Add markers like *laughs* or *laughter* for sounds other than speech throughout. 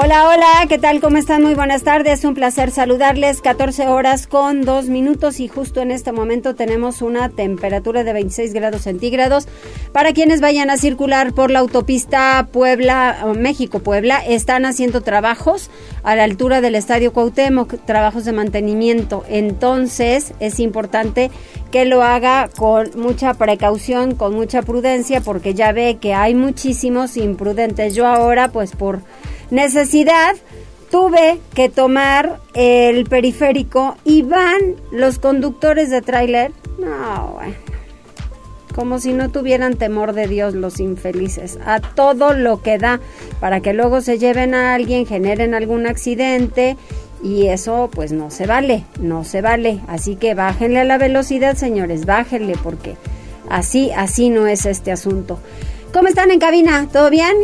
Hola, hola, ¿qué tal? ¿Cómo están? Muy buenas tardes, un placer saludarles. 14 horas con 2 minutos y justo en este momento tenemos una temperatura de 26 grados centígrados. Para quienes vayan a circular por la autopista Puebla, México-Puebla, están haciendo trabajos a la altura del Estadio Cuauhtémoc, trabajos de mantenimiento. Entonces es importante que lo haga con mucha precaución, con mucha prudencia, porque ya ve que hay muchísimos imprudentes. Yo ahora, pues por necesidad, tuve que tomar el periférico y van los conductores de tráiler. No, bueno. Como si no tuvieran temor de Dios los infelices. A todo lo que da para que luego se lleven a alguien, generen algún accidente. Y eso pues no se vale, no se vale. Así que bájenle a la velocidad, señores, bájenle porque así, así no es este asunto. ¿Cómo están en cabina? ¿Todo bien?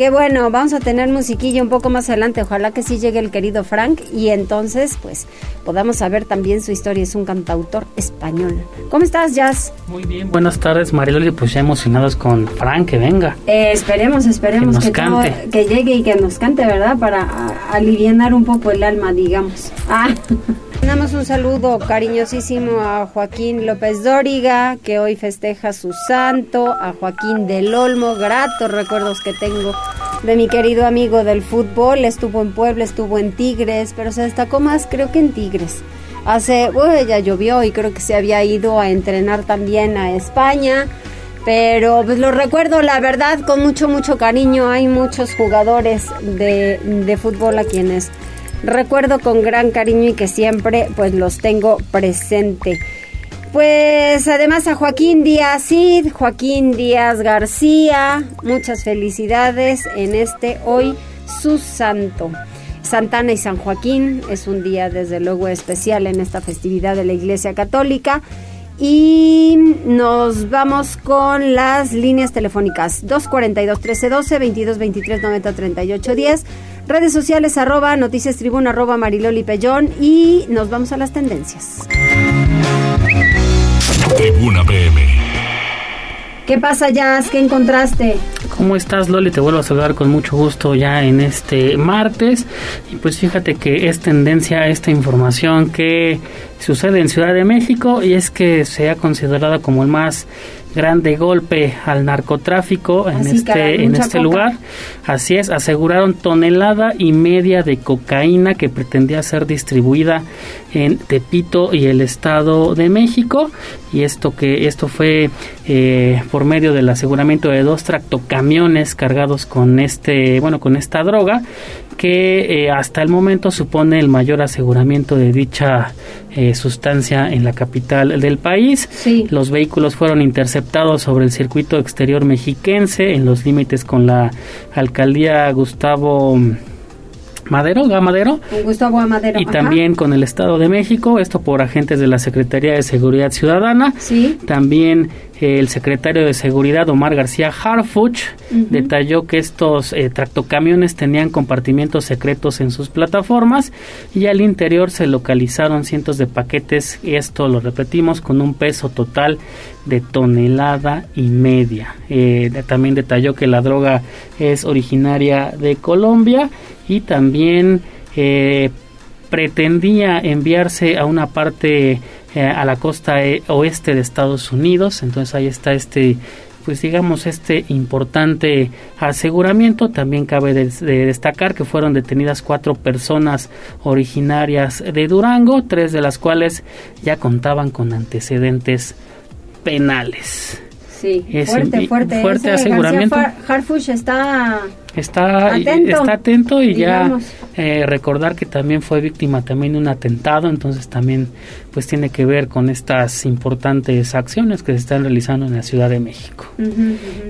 Qué bueno, vamos a tener musiquilla un poco más adelante. Ojalá que sí llegue el querido Frank y entonces, pues, podamos saber también su historia. Es un cantautor español. ¿Cómo estás, Jazz? Muy bien, buenas tardes, Mariloli. Pues ya emocionados con Frank, que venga. Eh, esperemos, esperemos que, que, llegue y que nos cante, ¿verdad? Para aliviar un poco el alma, digamos. Ah. *laughs* Damos un saludo cariñosísimo a Joaquín López Dóriga, que hoy festeja su santo, a Joaquín del Olmo, gratos recuerdos que tengo de mi querido amigo del fútbol, estuvo en Puebla, estuvo en Tigres, pero se destacó más creo que en Tigres. Hace, bueno, ya llovió y creo que se había ido a entrenar también a España, pero pues lo recuerdo la verdad con mucho, mucho cariño. Hay muchos jugadores de, de fútbol a quienes recuerdo con gran cariño y que siempre pues los tengo presente. Pues además a Joaquín Díaz Cid, Joaquín Díaz García, muchas felicidades en este hoy su santo. Santana y San Joaquín es un día desde luego especial en esta festividad de la Iglesia Católica. Y nos vamos con las líneas telefónicas 242 1312 22 23 90 38 10 Redes sociales arroba noticias tribuna arroba mariloli pellón y nos vamos a las tendencias. Tribuna PM. ¿Qué pasa, Jazz? ¿Qué encontraste? ¿Cómo estás, Loli? Te vuelvo a saludar con mucho gusto ya en este martes. Y pues fíjate que es tendencia esta información que sucede en Ciudad de México y es que se ha considerado como el más grande golpe al narcotráfico en este en este lugar. Así es, aseguraron tonelada y media de cocaína que pretendía ser distribuida en Tepito y el Estado de México y esto que esto fue eh, por medio del aseguramiento de dos tractocamiones cargados con este bueno con esta droga que eh, hasta el momento supone el mayor aseguramiento de dicha eh, sustancia en la capital del país. Los vehículos fueron interceptados sobre el circuito exterior mexiquense en los límites con la alcaldía Gustavo Madero, Gamadero. Gustavo Amadero. Y también con el Estado de México, esto por agentes de la Secretaría de Seguridad Ciudadana. Sí. También eh, el secretario de Seguridad, Omar García Harfuch, detalló que estos eh, tractocamiones tenían compartimientos secretos en sus plataformas y al interior se localizaron cientos de paquetes, esto lo repetimos, con un peso total de tonelada y media. Eh, también detalló que la droga es originaria de Colombia y también eh, pretendía enviarse a una parte eh, a la costa oeste de Estados Unidos entonces ahí está este pues digamos este importante aseguramiento también cabe de, destacar que fueron detenidas cuatro personas originarias de Durango tres de las cuales ya contaban con antecedentes penales Sí, fuerte, fuerte. Fuerte aseguramiento. Harfush está está atento, está atento y ya eh, recordar que también fue víctima también de un atentado, entonces también pues tiene que ver con estas importantes acciones que se están realizando en la Ciudad de México.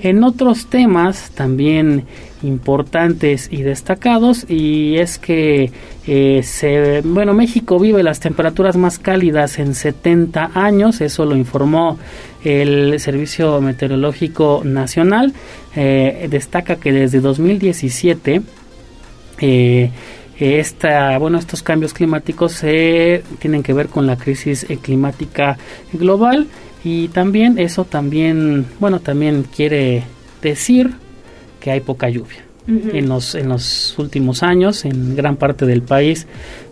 En otros temas también importantes y destacados y es que eh, se, bueno México vive las temperaturas más cálidas en 70 años eso lo informó el Servicio Meteorológico Nacional eh, destaca que desde 2017 eh, esta, bueno, estos cambios climáticos se tienen que ver con la crisis climática global y también eso también, bueno, también quiere decir que hay poca lluvia. en, los, en los últimos años, en gran parte del país,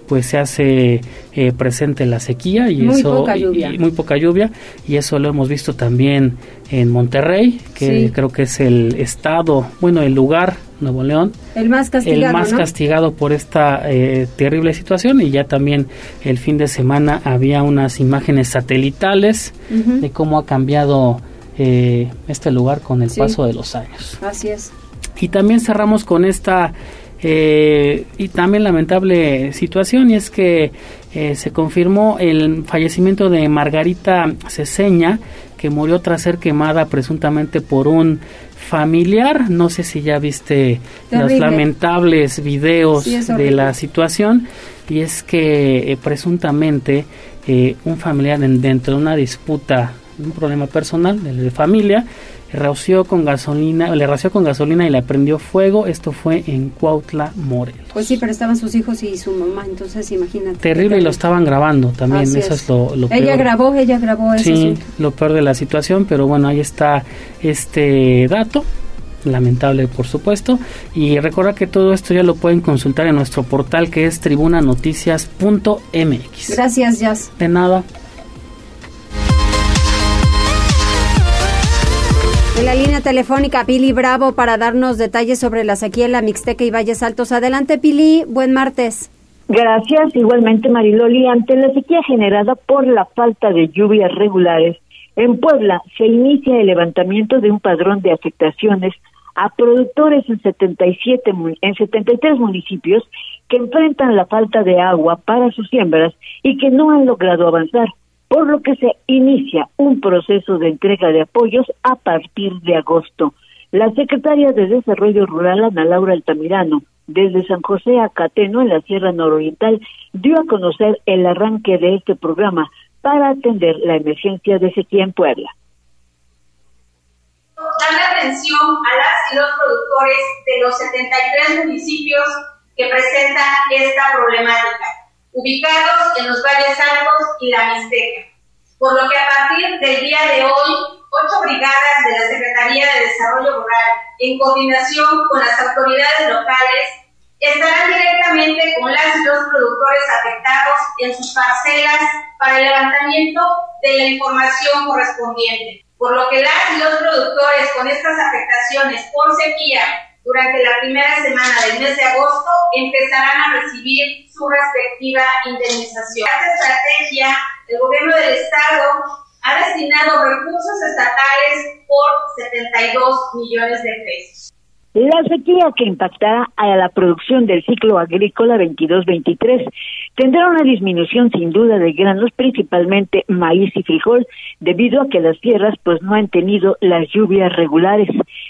pues se hace eh, presente la sequía y muy eso poca lluvia. Y, muy poca lluvia. Y eso lo hemos visto también en Monterrey que creo que es el estado bueno el lugar Nuevo León el más castigado el más castigado por esta eh, terrible situación. Y ya también el fin de semana había unas imágenes satelitales de cómo ha cambiado eh, este lugar con el paso de los años. Así es. Y también cerramos con esta eh, y también lamentable situación y es que eh, se confirmó el fallecimiento de Margarita Ceseña que murió tras ser quemada presuntamente por un familiar. No sé si ya viste los lamentables videos de la situación y es que eh, presuntamente un familiar dentro de una disputa, un problema personal de familia, con gasolina, le ració con gasolina y le prendió fuego. Esto fue en Cuautla, Morelos. Pues sí, pero estaban sus hijos y su mamá, entonces imagínate. Terrible y lo estaban grabando también, eso es, lo, peor. Ella grabó, ella grabó eso. Sí, lo peor de la situación, pero bueno, ahí está este dato lamentable por supuesto y recuerda que todo esto ya lo pueden consultar en nuestro portal que es tribunanoticias.mx gracias Jazz de nada En la línea telefónica, Pili Bravo, para darnos detalles sobre la sequía en la Mixteca y Valles Altos. Adelante, Pili, buen martes. Gracias, igualmente Mariloli. Ante la sequía generada por la falta de lluvias regulares, en Puebla se inicia el levantamiento de un padrón de afectaciones a productores en 77 en 73 municipios que enfrentan la falta de agua para sus siembras y que no han logrado avanzar por lo que se inicia un proceso de entrega de apoyos a partir de agosto. La secretaria de Desarrollo Rural, Ana Laura Altamirano, desde San José a Cateno, en la Sierra Nororiental, dio a conocer el arranque de este programa para atender la emergencia de sequía en Puebla. Darle atención a las y los productores de los 73 municipios que presentan esta problemática ubicados en los valles altos y la Mixteca. Por lo que a partir del día de hoy, ocho brigadas de la Secretaría de Desarrollo Rural, en coordinación con las autoridades locales, estarán directamente con las y los productores afectados en sus parcelas para el levantamiento de la información correspondiente. Por lo que las y los productores con estas afectaciones por sequía durante la primera semana del mes de agosto empezarán a recibir su respectiva indemnización. Esta estrategia, el gobierno del Estado ha destinado recursos estatales por 72 millones de pesos. La sequía que impactará a la producción del ciclo agrícola 22-23 tendrá una disminución sin duda de granos, principalmente maíz y frijol, debido a que las tierras pues no han tenido las lluvias regulares.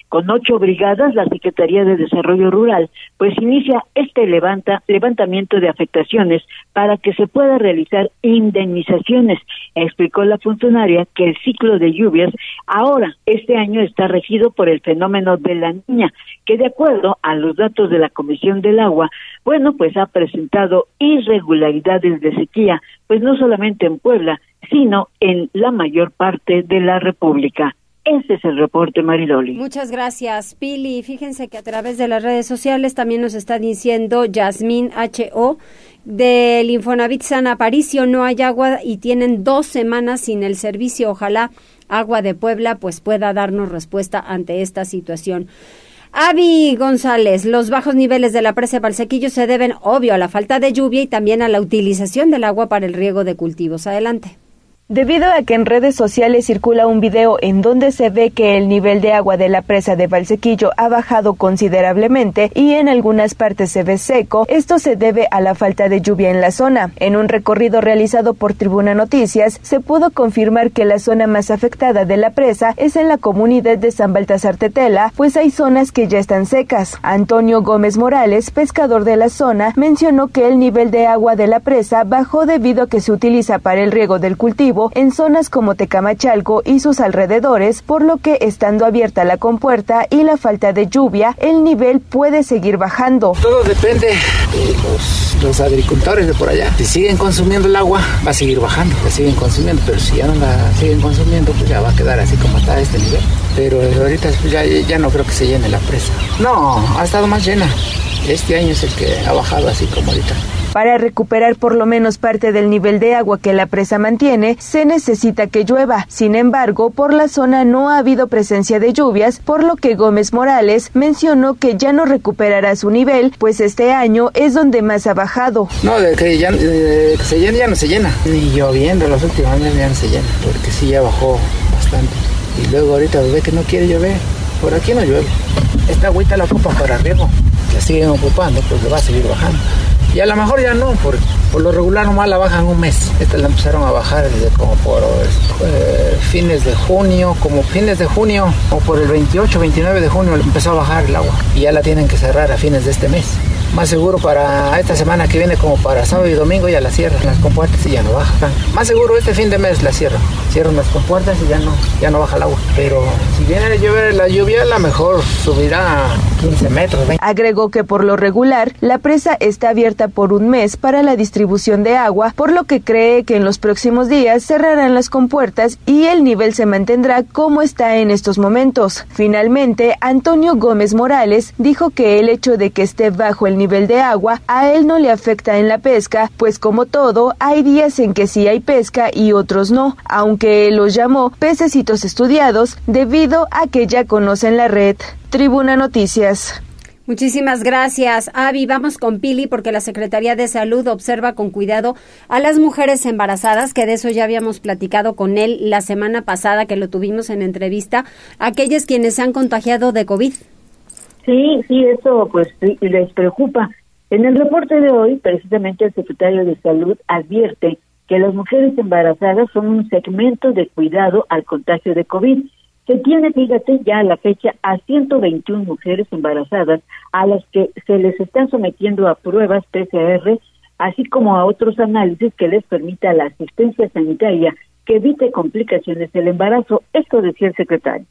Con ocho brigadas, la Secretaría de Desarrollo Rural pues inicia este levanta, levantamiento de afectaciones para que se pueda realizar indemnizaciones. Explicó la funcionaria que el ciclo de lluvias ahora, este año, está regido por el fenómeno de la niña, que de acuerdo a los datos de la Comisión del Agua, bueno, pues ha presentado irregularidades de sequía, pues no solamente en Puebla, sino en la mayor parte de la República. Ese es el reporte, Maridoli. Muchas gracias, Pili. Fíjense que a través de las redes sociales también nos está diciendo Yasmín H.O. del Infonavit San Aparicio. No hay agua y tienen dos semanas sin el servicio. Ojalá Agua de Puebla pues pueda darnos respuesta ante esta situación. Avi González, los bajos niveles de la presa Valsequillo se deben, obvio, a la falta de lluvia y también a la utilización del agua para el riego de cultivos. Adelante. Debido a que en redes sociales circula un video en donde se ve que el nivel de agua de la presa de Valsequillo ha bajado considerablemente y en algunas partes se ve seco, esto se debe a la falta de lluvia en la zona. En un recorrido realizado por Tribuna Noticias, se pudo confirmar que la zona más afectada de la presa es en la comunidad de San Baltasar Tetela, pues hay zonas que ya están secas. Antonio Gómez Morales, pescador de la zona, mencionó que el nivel de agua de la presa bajó debido a que se utiliza para el riego del cultivo en zonas como Tecamachalco y sus alrededores, por lo que estando abierta la compuerta y la falta de lluvia, el nivel puede seguir bajando. Todo depende de los, agricultores de por allá. Si siguen consumiendo el agua, va a seguir bajando, la siguen consumiendo, pero si ya no la siguen consumiendo, pues ya va a quedar así como está este nivel. Pero ahorita pues ya, ya no creo que se llene la presa. No, ha estado más llena. Este año es el que ha bajado así como ahorita. Para recuperar por lo menos parte del nivel de agua que la presa mantiene, se necesita que llueva. Sin embargo, por la zona no ha habido presencia de lluvias, por lo que Gómez Morales mencionó que ya no recuperará su nivel, pues este año es donde más ha bajado. No, de que ya se llena, ya no se llena. Ni lloviendo los últimos años ya no se llena, porque sí ya bajó bastante. Y luego ahorita ve que no quiere llover. Por aquí no llueve. Esta agüita la ocupa para riego. La siguen ocupando, pues le va a seguir bajando. Y a lo mejor ya no, por, por lo regular nomás la bajan un mes. Esta la empezaron a bajar desde como por eh, fines de junio, como fines de junio, o por el 28, 29 de junio empezó a bajar el agua. Y ya la tienen que cerrar a fines de este mes. Más seguro para esta semana que viene, como para sábado y domingo, ya la cierran las compuertas y ya no bajan. Más seguro este fin de mes la cierran. Cierran las compuertas y ya no, ya no baja el agua. Pero si viene a la lluvia, la mejor subirá 15 metros. Agregó que por lo regular, la presa está abierta por un mes para la distribución de agua, por lo que cree que en los próximos días cerrarán las compuertas y el nivel se mantendrá como está en estos momentos. Finalmente, Antonio Gómez Morales dijo que el hecho de que esté bajo el nivel de agua a él no le afecta en la pesca, pues como todo, hay días en que sí hay pesca y otros no, aunque los llamó pececitos estudiados debido a que ya conocen la red. Tribuna Noticias. Muchísimas gracias, Avi. Vamos con Pili porque la Secretaría de Salud observa con cuidado a las mujeres embarazadas, que de eso ya habíamos platicado con él la semana pasada que lo tuvimos en entrevista, aquellas quienes se han contagiado de COVID. Sí, sí, eso pues les preocupa. En el reporte de hoy, precisamente el secretario de Salud advierte que las mujeres embarazadas son un segmento de cuidado al contagio de COVID. Se tiene, fíjate, ya a la fecha a 121 mujeres embarazadas a las que se les están sometiendo a pruebas PCR, así como a otros análisis que les permita la asistencia sanitaria que evite complicaciones del embarazo. Esto decía el secretario.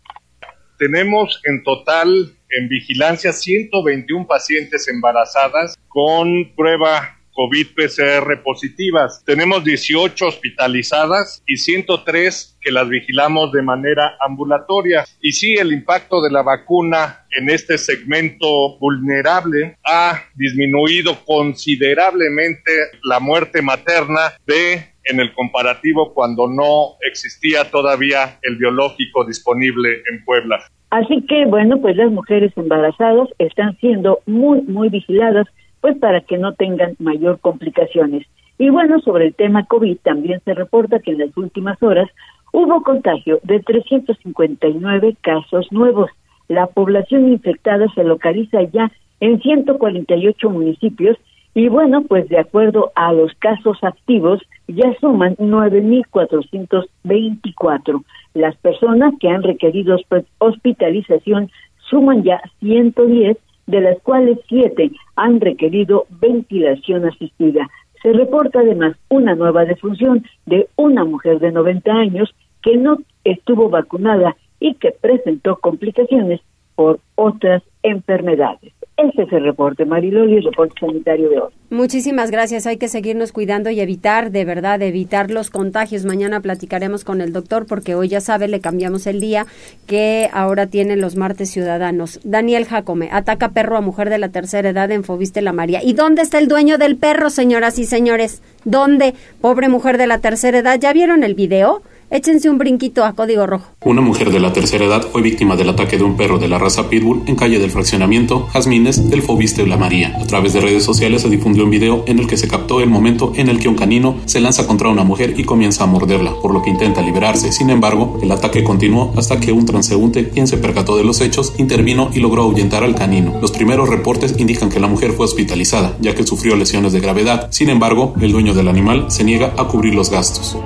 Tenemos en total en vigilancia 121 pacientes embarazadas con prueba COVID-PCR positivas. Tenemos 18 hospitalizadas y 103 que las vigilamos de manera ambulatoria. Y sí, el impacto de la vacuna en este segmento vulnerable ha disminuido considerablemente la muerte materna de en el comparativo cuando no existía todavía el biológico disponible en Puebla. Así que, bueno, pues las mujeres embarazadas están siendo muy, muy vigiladas, pues para que no tengan mayor complicaciones. Y bueno, sobre el tema COVID también se reporta que en las últimas horas hubo contagio de 359 casos nuevos. La población infectada se localiza ya en 148 municipios y bueno, pues de acuerdo a los casos activos, ya suman 9.424. Las personas que han requerido hospitalización suman ya 110, de las cuales 7 han requerido ventilación asistida. Se reporta además una nueva defunción de una mujer de 90 años que no estuvo vacunada y que presentó complicaciones por otras enfermedades. Ese es el reporte, Mariloli, el reporte sanitario de hoy. Muchísimas gracias. Hay que seguirnos cuidando y evitar, de verdad, evitar los contagios. Mañana platicaremos con el doctor porque hoy ya sabe, le cambiamos el día que ahora tienen los martes ciudadanos. Daniel Jacome, ataca perro a mujer de la tercera edad en Fobiste la María. ¿Y dónde está el dueño del perro, señoras y señores? ¿Dónde? Pobre mujer de la tercera edad. ¿Ya vieron el video? Échense un brinquito a código rojo. Una mujer de la tercera edad fue víctima del ataque de un perro de la raza Pitbull en calle del fraccionamiento Jazmines del Fobiste La María. A través de redes sociales se difundió un video en el que se captó el momento en el que un canino se lanza contra una mujer y comienza a morderla, por lo que intenta liberarse. Sin embargo, el ataque continuó hasta que un transeúnte, quien se percató de los hechos, intervino y logró ahuyentar al canino. Los primeros reportes indican que la mujer fue hospitalizada, ya que sufrió lesiones de gravedad. Sin embargo, el dueño del animal se niega a cubrir los gastos.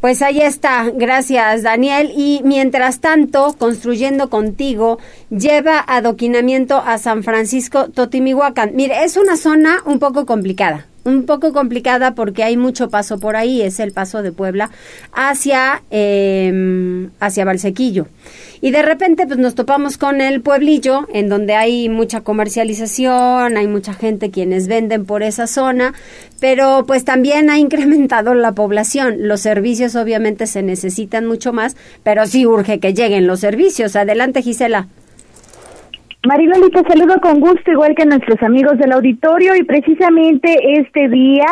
Pues ahí está, gracias Daniel. Y mientras tanto, construyendo contigo, lleva adoquinamiento a San Francisco Totimihuacán. Mire, es una zona un poco complicada un poco complicada porque hay mucho paso por ahí, es el paso de Puebla hacia, eh, hacia Valsequillo. Y de repente pues nos topamos con el pueblillo, en donde hay mucha comercialización, hay mucha gente quienes venden por esa zona, pero pues también ha incrementado la población. Los servicios obviamente se necesitan mucho más, pero sí urge que lleguen los servicios. Adelante Gisela. Mariloli, te saludo con gusto, igual que nuestros amigos del auditorio, y precisamente este día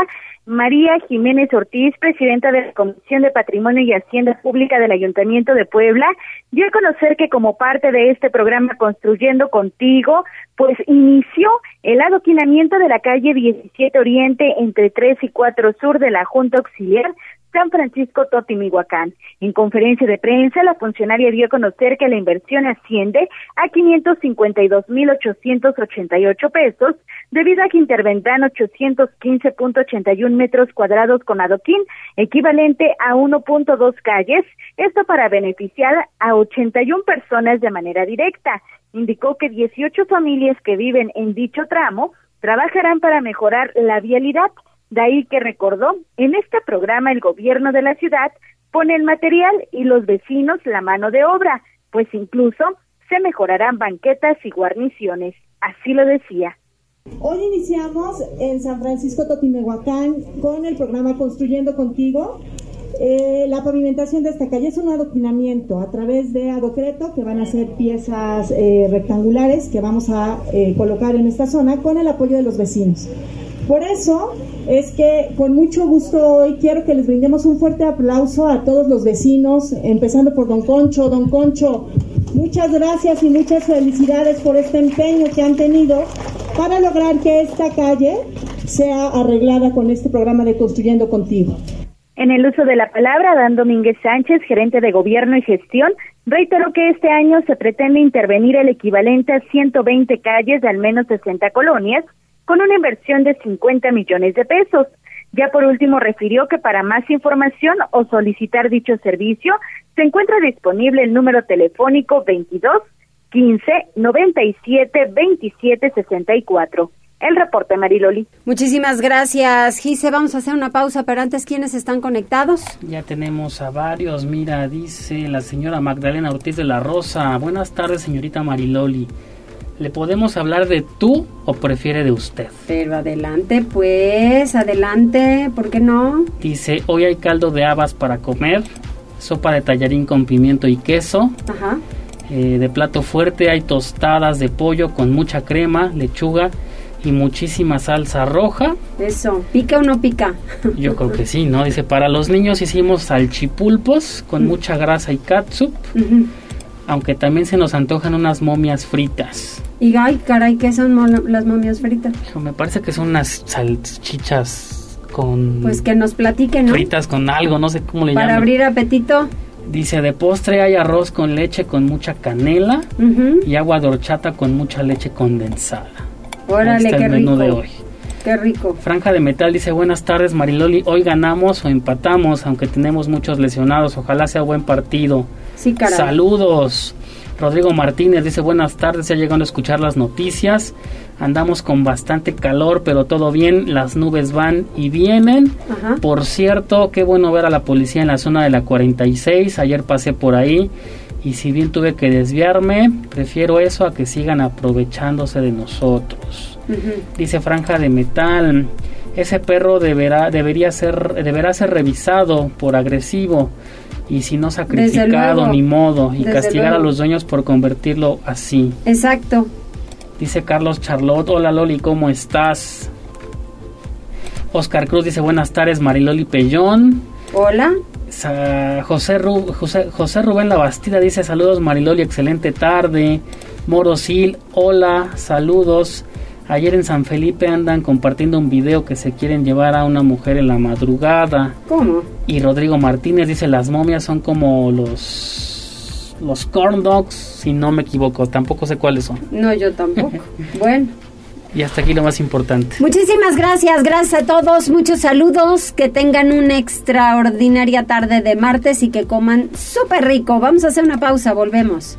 María Jiménez Ortiz, presidenta de la Comisión de Patrimonio y Hacienda Pública del Ayuntamiento de Puebla, dio a conocer que como parte de este programa Construyendo Contigo, pues inició el adoquinamiento de la calle 17 Oriente entre 3 y 4 Sur de la Junta Auxiliar San Francisco Totimihuacán. En conferencia de prensa, la funcionaria dio a conocer que la inversión asciende a 552.888 pesos, debido a que intervendrán 815.81 metros cuadrados con adoquín, equivalente a 1.2 calles, esto para beneficiar a 81 personas de manera directa. Indicó que 18 familias que viven en dicho tramo trabajarán para mejorar la vialidad de ahí que recordó, en este programa el gobierno de la ciudad pone el material y los vecinos la mano de obra, pues incluso se mejorarán banquetas y guarniciones. Así lo decía. Hoy iniciamos en San Francisco Totimehuacán con el programa Construyendo Contigo. Eh, la pavimentación de esta calle es un adoquinamiento a través de adocreto que van a ser piezas eh, rectangulares que vamos a eh, colocar en esta zona con el apoyo de los vecinos. Por eso es que con mucho gusto hoy quiero que les brindemos un fuerte aplauso a todos los vecinos, empezando por don Concho. Don Concho, muchas gracias y muchas felicidades por este empeño que han tenido para lograr que esta calle sea arreglada con este programa de Construyendo Contigo. En el uso de la palabra, Dan Domínguez Sánchez, gerente de Gobierno y Gestión, reiteró que este año se pretende intervenir el equivalente a 120 calles de al menos 60 colonias con una inversión de 50 millones de pesos. Ya por último refirió que para más información o solicitar dicho servicio se encuentra disponible el número telefónico 22 15 97 27 64. El reporte Mariloli. Muchísimas gracias, Gise. Vamos a hacer una pausa, pero antes, ¿quiénes están conectados? Ya tenemos a varios. Mira, dice la señora Magdalena Ortiz de la Rosa. Buenas tardes, señorita Mariloli. ¿Le podemos hablar de tú o prefiere de usted? Pero adelante, pues, adelante, ¿por qué no? Dice, hoy hay caldo de habas para comer, sopa de tallarín con pimiento y queso. Ajá. Eh, de plato fuerte hay tostadas de pollo con mucha crema, lechuga y muchísima salsa roja. Eso, ¿pica o no pica? *laughs* Yo creo que sí, ¿no? Dice, para los niños hicimos salchipulpos con mucha grasa y catsup aunque también se nos antojan unas momias fritas. Y ay, caray, ¿qué son las momias fritas? me parece que son unas salchichas con... Pues que nos platiquen, ¿no? Fritas con algo, no sé cómo le llaman. Para abrir apetito. Dice, de postre hay arroz con leche con mucha canela y agua de horchata con mucha leche condensada. Órale, qué el menú de hoy. Qué rico. Franja de Metal dice, buenas tardes Mariloli, hoy ganamos o empatamos, aunque tenemos muchos lesionados, ojalá sea buen partido. Sí, caray. Saludos. Rodrigo Martínez dice buenas tardes, ya llegando a escuchar las noticias. Andamos con bastante calor, pero todo bien. Las nubes van y vienen. Por cierto, qué bueno ver a la policía en la zona de la 46. Ayer pasé por ahí y si bien tuve que desviarme, prefiero eso a que sigan aprovechándose de nosotros. Dice Franja de Metal. Ese perro deberá, debería ser, deberá ser revisado por agresivo y si no sacrificado ni modo y castigar a los dueños por convertirlo así. Exacto. Dice Carlos Charlotte, hola Loli, ¿cómo estás? Oscar Cruz dice buenas tardes, Mariloli Pellón. Hola. José, José, José Rubén Labastida dice saludos Mariloli, excelente tarde. Morosil, hola, saludos. Ayer en San Felipe andan compartiendo un video que se quieren llevar a una mujer en la madrugada. ¿Cómo? Y Rodrigo Martínez dice las momias son como los los corn dogs, si no me equivoco, tampoco sé cuáles son. No, yo tampoco. *laughs* bueno. Y hasta aquí lo más importante. Muchísimas gracias, gracias a todos, muchos saludos, que tengan una extraordinaria tarde de martes y que coman súper rico. Vamos a hacer una pausa, volvemos.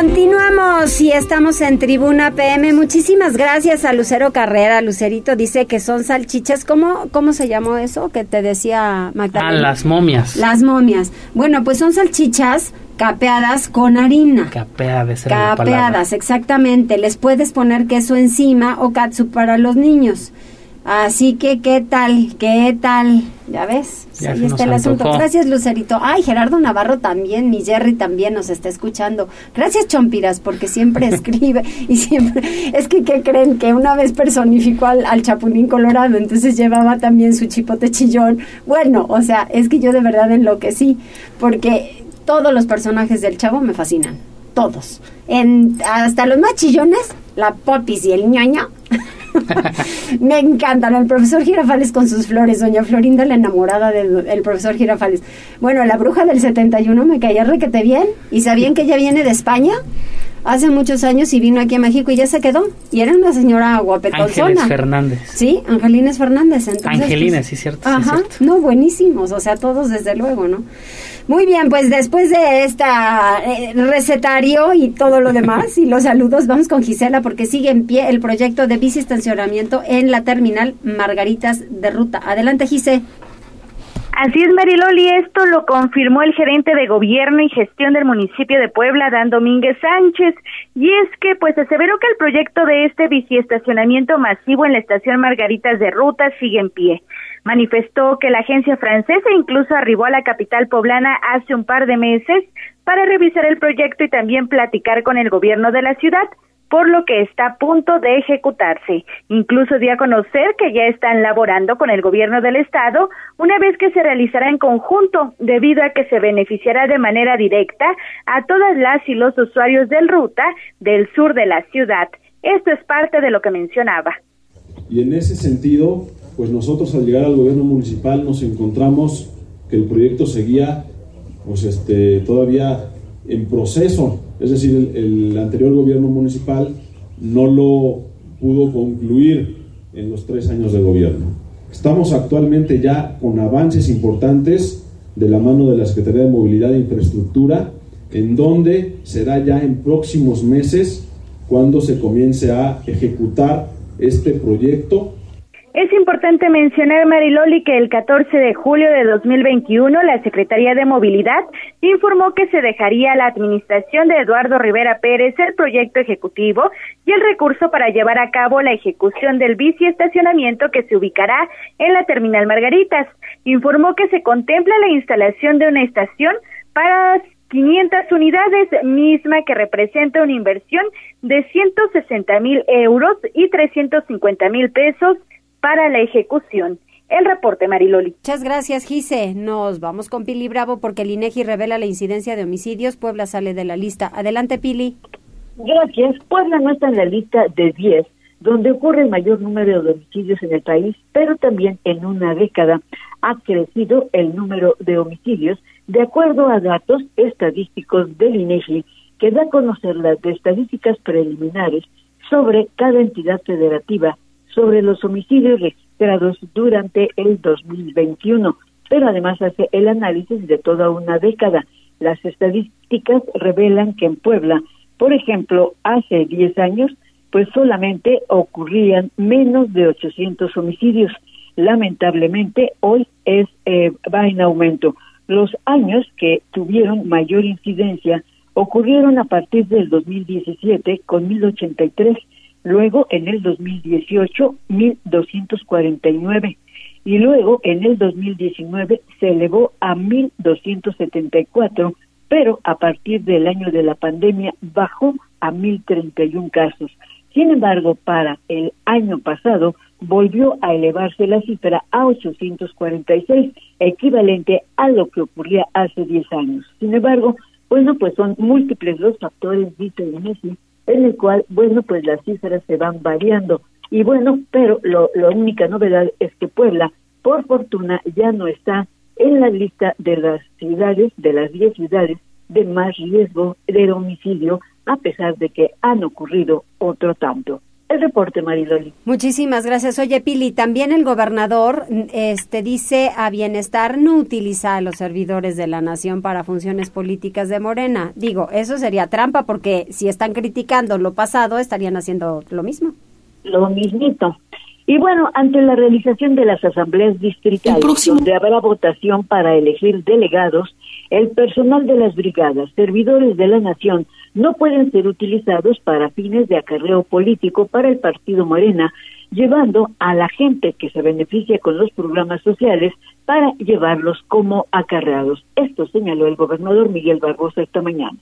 Continuamos y estamos en Tribuna PM. Muchísimas gracias a Lucero Carrera. Lucerito dice que son salchichas. ¿Cómo, cómo se llamó eso que te decía Magdalena? Ah, las momias. Las momias. Bueno, pues son salchichas capeadas con harina. Capeadas. Capeadas, exactamente. Les puedes poner queso encima o katsu para los niños. Así que, ¿qué tal? ¿Qué tal? ¿Ya ves? Ahí está el asunto. Gracias, Lucerito. Ay, Gerardo Navarro también, mi Jerry también nos está escuchando. Gracias, Chompiras, porque siempre *laughs* escribe y siempre... Es que, ¿qué creen? Que una vez personificó al, al Chapulín Colorado, entonces llevaba también su chipote chillón. Bueno, o sea, es que yo de verdad enloquecí, porque todos los personajes del Chavo me fascinan. Todos. En, hasta los más chillones, la Popis y el ñoño. *laughs* *laughs* me encantan. El profesor Girafales con sus flores. Doña Florinda, la enamorada del profesor Girafales. Bueno, la bruja del 71 me caía requete bien. ¿Y sabían que ella viene de España? Hace muchos años y vino aquí a México y ya se quedó. Y era una señora guapetona. Ángeles Fernández. Sí, Angelines Fernández. Entonces, Angelines, sí, cierto. Ajá. No, buenísimos. O sea, todos desde luego, ¿no? Muy bien, pues después de esta eh, recetario y todo lo demás y los saludos, vamos con Gisela porque sigue en pie el proyecto de bici estacionamiento en la terminal Margaritas de Ruta. Adelante, Gise. Así es, Mariloli, esto lo confirmó el gerente de gobierno y gestión del municipio de Puebla, Dan Domínguez Sánchez, y es que pues aseveró que el proyecto de este biciestacionamiento masivo en la estación Margaritas de Ruta sigue en pie. Manifestó que la agencia francesa incluso arribó a la capital poblana hace un par de meses para revisar el proyecto y también platicar con el gobierno de la ciudad, por lo que está a punto de ejecutarse. Incluso dio a conocer que ya están laborando con el gobierno del estado una vez que se realizará en conjunto, debido a que se beneficiará de manera directa a todas las y los usuarios del ruta del sur de la ciudad. Esto es parte de lo que mencionaba. Y en ese sentido, pues nosotros al llegar al gobierno municipal nos encontramos que el proyecto seguía pues este, todavía en proceso, es decir, el, anterior gobierno municipal no lo pudo concluir en los tres años de gobierno. Estamos actualmente ya con avances importantes de la mano de la Secretaría de Movilidad e Infraestructura, en donde será ya en próximos meses cuando se comience a ejecutar este proyecto es importante mencionar, Mariloli, que el 14 de julio de 2021 la Secretaría de Movilidad informó que se dejaría a la administración de Eduardo Rivera Pérez el proyecto ejecutivo y el recurso para llevar a cabo la ejecución del bici estacionamiento que se ubicará en la terminal Margaritas. Informó que se contempla la instalación de una estación para 500 unidades, misma que representa una inversión de 160 mil euros y 350 mil pesos para la ejecución. El reporte, Mariloli. Muchas gracias, Gise. Nos vamos con Pili Bravo porque el INEGI revela la incidencia de homicidios. Puebla sale de la lista. Adelante, Pili. Gracias. Puebla no está en la lista de 10, donde ocurre el mayor número de homicidios en el país, pero también en una década ha crecido el número de homicidios, de acuerdo a datos estadísticos del INEGI, que da a conocer las estadísticas preliminares sobre cada entidad federativa sobre los homicidios registrados durante el 2021, pero además hace el análisis de toda una década. Las estadísticas revelan que en Puebla, por ejemplo, hace 10 años, pues solamente ocurrían menos de 800 homicidios. Lamentablemente, hoy es eh, va en aumento. Los años que tuvieron mayor incidencia ocurrieron a partir del 2017 con 1083, luego en el 2018 1249 y luego en el 2019 se elevó a 1274, pero a partir del año de la pandemia bajó a 1031 casos. Sin embargo, para el año pasado volvió a elevarse la cifra a 846, equivalente a lo que ocurría hace 10 años. Sin embargo, bueno, pues son múltiples los factores, dice Messi, en el cual, bueno, pues las cifras se van variando. Y bueno, pero lo, la única novedad es que Puebla, por fortuna, ya no está en la lista de las ciudades, de las 10 ciudades de más riesgo de homicidio, a pesar de que han ocurrido otro tanto el reporte, Mariloli. Muchísimas gracias. Oye, Pili, también el gobernador este, dice a Bienestar no utiliza a los servidores de la nación para funciones políticas de Morena. Digo, eso sería trampa porque si están criticando lo pasado, estarían haciendo lo mismo. Lo mismito. Y bueno, ante la realización de las asambleas distritales, donde habrá votación para elegir delegados, el personal de las brigadas, servidores de la nación, no pueden ser utilizados para fines de acarreo político para el partido Morena, llevando a la gente que se beneficia con los programas sociales para llevarlos como acarreados. Esto señaló el gobernador Miguel Barbosa esta mañana.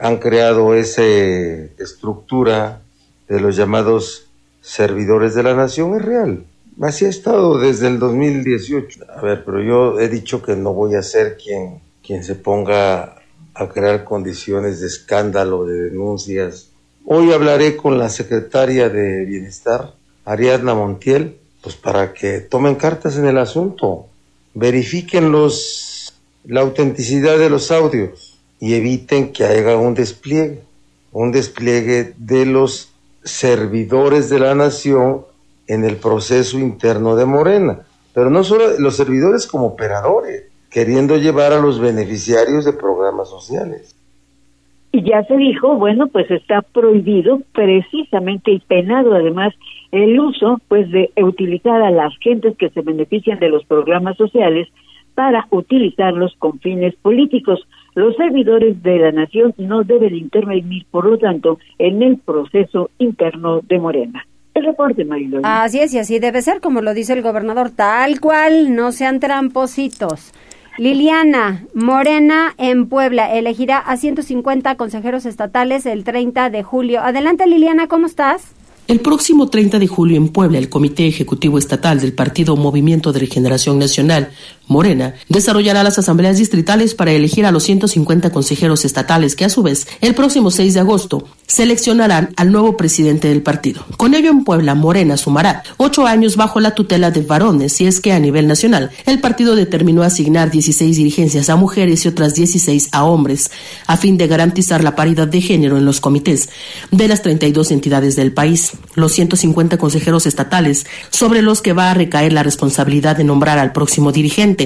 Han creado esa estructura de los llamados servidores de la nación, es real. Así ha estado desde el 2018. A ver, pero yo he dicho que no voy a ser quien, quien se ponga a crear condiciones de escándalo, de denuncias. Hoy hablaré con la secretaria de Bienestar, Ariadna Montiel, pues para que tomen cartas en el asunto, verifiquen los, la autenticidad de los audios y eviten que haya un despliegue, un despliegue de los servidores de la nación en el proceso interno de Morena, pero no solo los servidores como operadores queriendo llevar a los beneficiarios de programas sociales. Y ya se dijo, bueno, pues está prohibido precisamente y penado además el uso pues de utilizar a las gentes que se benefician de los programas sociales para utilizarlos con fines políticos. Los servidores de la nación no deben intervenir, por lo tanto, en el proceso interno de Morena. El reporte, Marilón. Así es, y así debe ser, como lo dice el gobernador, tal cual, no sean trampositos. Liliana Morena en Puebla elegirá a 150 consejeros estatales el 30 de julio. Adelante Liliana, ¿cómo estás? El próximo 30 de julio en Puebla, el Comité Ejecutivo Estatal del Partido Movimiento de Regeneración Nacional, Morena, desarrollará las asambleas distritales para elegir a los 150 consejeros estatales que a su vez, el próximo 6 de agosto, seleccionarán al nuevo presidente del partido. Con ello en Puebla, Morena sumará ocho años bajo la tutela de varones y es que a nivel nacional el partido determinó asignar 16 dirigencias a mujeres y otras 16 a hombres, a fin de garantizar la paridad de género en los comités de las 32 entidades del país los 150 consejeros estatales sobre los que va a recaer la responsabilidad de nombrar al próximo dirigente.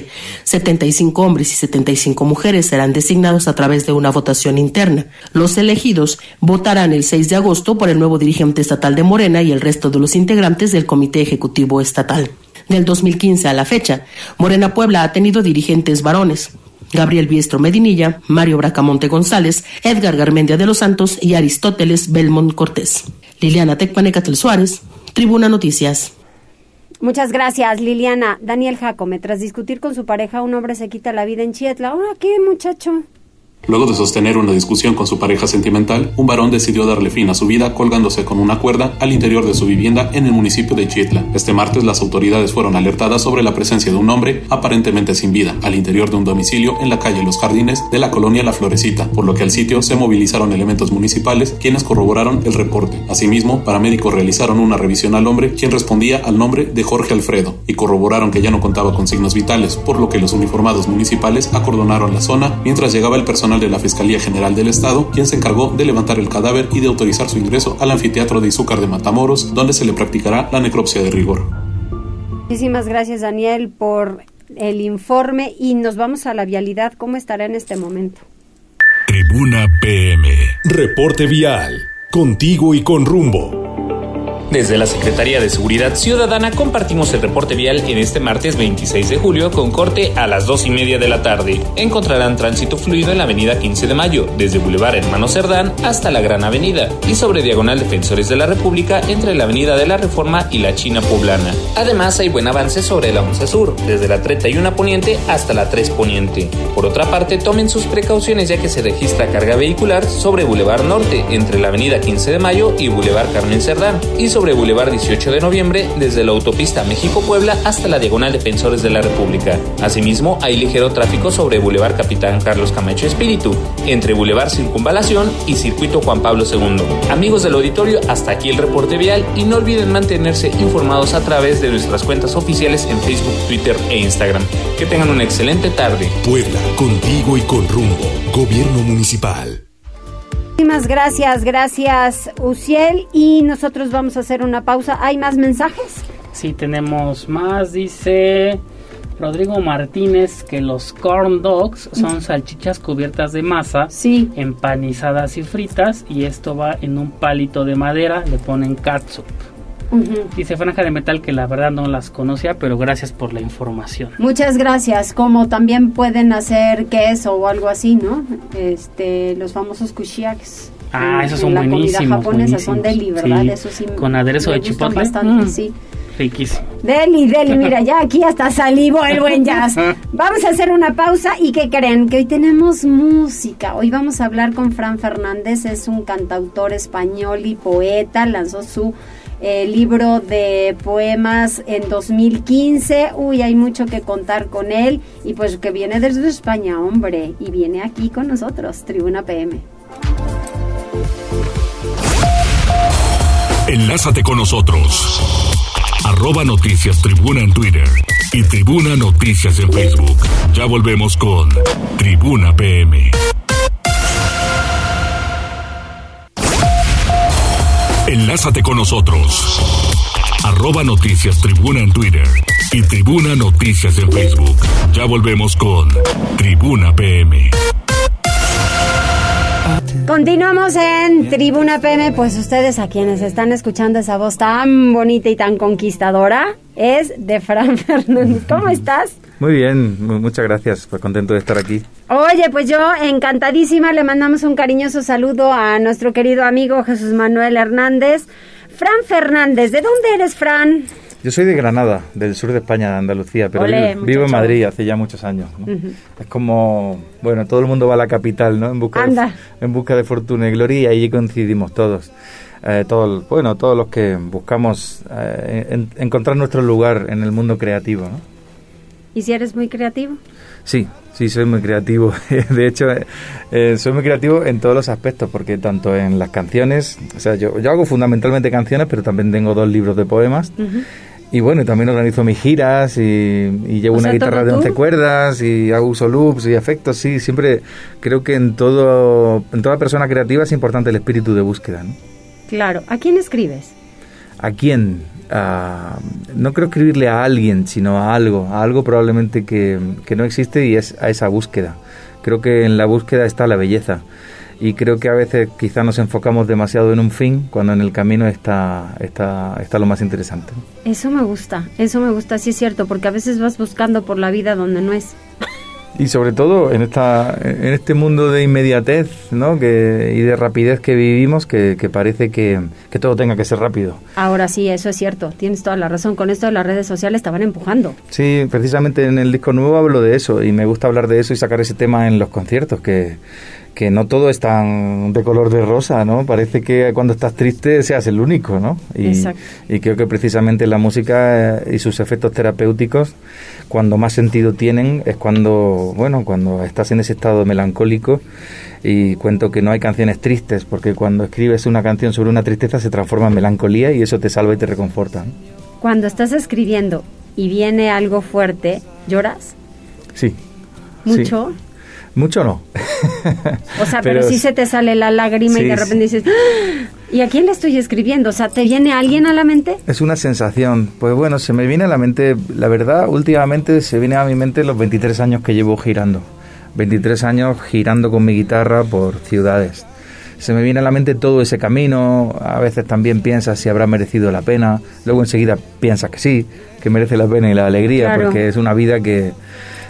75 hombres y 75 mujeres serán designados a través de una votación interna. Los elegidos votarán el 6 de agosto por el nuevo dirigente estatal de Morena y el resto de los integrantes del Comité Ejecutivo Estatal. Del 2015 a la fecha, Morena Puebla ha tenido dirigentes varones. Gabriel Biestro Medinilla, Mario Bracamonte González, Edgar Garmendia de los Santos y Aristóteles Belmont Cortés. Liliana Tecpanecatel Suárez, Tribuna Noticias. Muchas gracias, Liliana. Daniel Jacome, tras discutir con su pareja, un hombre se quita la vida en Chietla. ¿Ahora qué, muchacho? Luego de sostener una discusión con su pareja sentimental, un varón decidió darle fin a su vida colgándose con una cuerda al interior de su vivienda en el municipio de Chietla. Este martes las autoridades fueron alertadas sobre la presencia de un hombre aparentemente sin vida al interior de un domicilio en la calle Los Jardines de la colonia La Florecita, por lo que al sitio se movilizaron elementos municipales quienes corroboraron el reporte. Asimismo, paramédicos realizaron una revisión al hombre quien respondía al nombre de Jorge Alfredo y corroboraron que ya no contaba con signos vitales, por lo que los uniformados municipales acordonaron la zona mientras llegaba el personal de la Fiscalía General del Estado, quien se encargó de levantar el cadáver y de autorizar su ingreso al anfiteatro de Izúcar de Matamoros, donde se le practicará la necropsia de rigor. Muchísimas gracias, Daniel, por el informe y nos vamos a la vialidad. ¿Cómo estará en este momento? Tribuna PM. Reporte vial. Contigo y con rumbo. Desde la Secretaría de Seguridad Ciudadana compartimos el reporte vial en este martes 26 de julio con corte a las 2 y media de la tarde. Encontrarán tránsito fluido en la avenida 15 de Mayo, desde Boulevard Hermano Cerdán hasta la Gran Avenida, y sobre Diagonal Defensores de la República entre la Avenida de la Reforma y la China Poblana. Además, hay buen avance sobre la 11 Sur, desde la 31 Poniente hasta la 3 Poniente. Por otra parte, tomen sus precauciones ya que se registra carga vehicular sobre Boulevard Norte, entre la Avenida 15 de Mayo y Boulevard Carmen Cerdán, y sobre sobre Boulevard 18 de Noviembre desde la autopista México-Puebla hasta la Diagonal Defensores de la República. Asimismo, hay ligero tráfico sobre Boulevard Capitán Carlos Camacho Espíritu, entre Boulevard Circunvalación y Circuito Juan Pablo II. Amigos del auditorio, hasta aquí el reporte vial y no olviden mantenerse informados a través de nuestras cuentas oficiales en Facebook, Twitter e Instagram. Que tengan una excelente tarde. Puebla, contigo y con rumbo. Gobierno Municipal. Muchísimas gracias, gracias Uciel. Y nosotros vamos a hacer una pausa. ¿Hay más mensajes? Sí, tenemos más. Dice Rodrigo Martínez que los corn dogs son salchichas cubiertas de masa, sí. empanizadas y fritas. Y esto va en un palito de madera, le ponen catsup. Dice Franja de Metal que la verdad no las conocía, pero gracias por la información. Muchas gracias. Como también pueden hacer queso o algo así, ¿no? Este, los famosos kushiaks. Ah, esos son la comida japonesa son deli, ¿verdad? Eso sí. Con aderezo de chipotle. Bastante, mm. sí. Riquísimo. Deli, Deli, mira, *laughs* ya aquí hasta salivo el buen jazz. *laughs* Vamos a hacer una pausa y ¿qué creen? Que hoy tenemos música. Hoy vamos a hablar con Fran Fernández, es un cantautor español y poeta, lanzó su el libro de poemas en 2015. Uy, hay mucho que contar con él y pues que viene desde España, hombre, y viene aquí con nosotros, Tribuna PM. Enlázate con nosotros. Arroba Noticias Tribuna en Twitter y Tribuna Noticias en Facebook. Ya volvemos con Tribuna PM. Enlázate con nosotros. Arroba Noticias Tribuna en Twitter y Tribuna Noticias en Facebook. Ya volvemos con Tribuna PM. Continuamos en Tribuna PM, pues ustedes a quienes están escuchando esa voz tan bonita y tan conquistadora es de Fran *laughs* Fernández. ¿Cómo estás? Muy bien, muchas gracias, pues contento de estar aquí. Oye, pues yo encantadísima, le mandamos un cariñoso saludo a nuestro querido amigo Jesús Manuel Hernández. Fran Fernández, ¿de dónde eres, Fran? Yo soy de Granada, del sur de España, de Andalucía, pero vivo, en Madrid hace ya muchos años. Es como, bueno, todo el mundo va a la capital, ¿no? En busca, De, en busca de fortuna y gloria y ahí coincidimos todos. Eh, todos, bueno, todos los que buscamos eh, encontrar nuestro lugar en el mundo creativo, ¿no? ¿Y si eres muy creativo? Sí, sí, soy muy creativo. *laughs* De hecho, eh, soy muy creativo en todos los aspectos, porque tanto en las canciones, o sea, yo, yo hago fundamentalmente canciones, pero también tengo dos libros de poemas. Y bueno, también organizo mis giras y, llevo una guitarra de 11 cuerdas y hago uso loops y efectos. Sí, siempre creo que en, todo, en toda persona creativa es importante el espíritu de búsqueda. ¿no? Claro. ¿A quién escribes? ¿A quién? no creo escribirle a alguien, sino a algo, a algo probablemente que, que no existe y es a esa búsqueda. Creo que en la búsqueda está la belleza y creo que a veces quizá nos enfocamos demasiado en un fin cuando en el camino está, está, está lo más interesante. Eso me gusta, eso me gusta, sí es cierto, porque a veces vas buscando por la vida donde no es. Y sobre todo en esta en este mundo de inmediatez ¿no? que, y de rapidez que vivimos, que, que parece que, que, todo tenga que ser rápido. Ahora sí, eso es cierto, tienes toda la razón. Con esto de las redes sociales estaban empujando. Sí, precisamente en el disco nuevo hablo de eso y me gusta hablar de eso y sacar ese tema en los conciertos, que, que no todo es tan de color de rosa, ¿no? Parece que cuando estás triste seas el único, ¿no? Y, y creo que precisamente la música eh, y sus efectos terapéuticos, cuando más sentido tienen, es cuando, bueno, cuando estás en ese estado melancólico y cuento que no hay canciones tristes, porque cuando escribes una canción sobre una tristeza se transforma en melancolía y eso te salva y te reconforta. Cuando estás escribiendo y viene algo fuerte, ¿lloras? Sí. ¿Mucho? Mucho no. *laughs* O sea, pero, sí se te sale la lágrima y de repente dices, ¡Ah! ¿y a quién le estoy escribiendo? O sea, ¿te viene alguien a la mente? Es una sensación. Pues bueno, se me viene a la mente, la verdad, últimamente se viene a mi mente los 23 años que llevo girando. 23 años girando con mi guitarra por ciudades. se me viene a la mente todo ese camino, a veces también piensas si habrá merecido la pena, luego enseguida piensas que sí, que merece la pena y la alegría, porque es una vida que,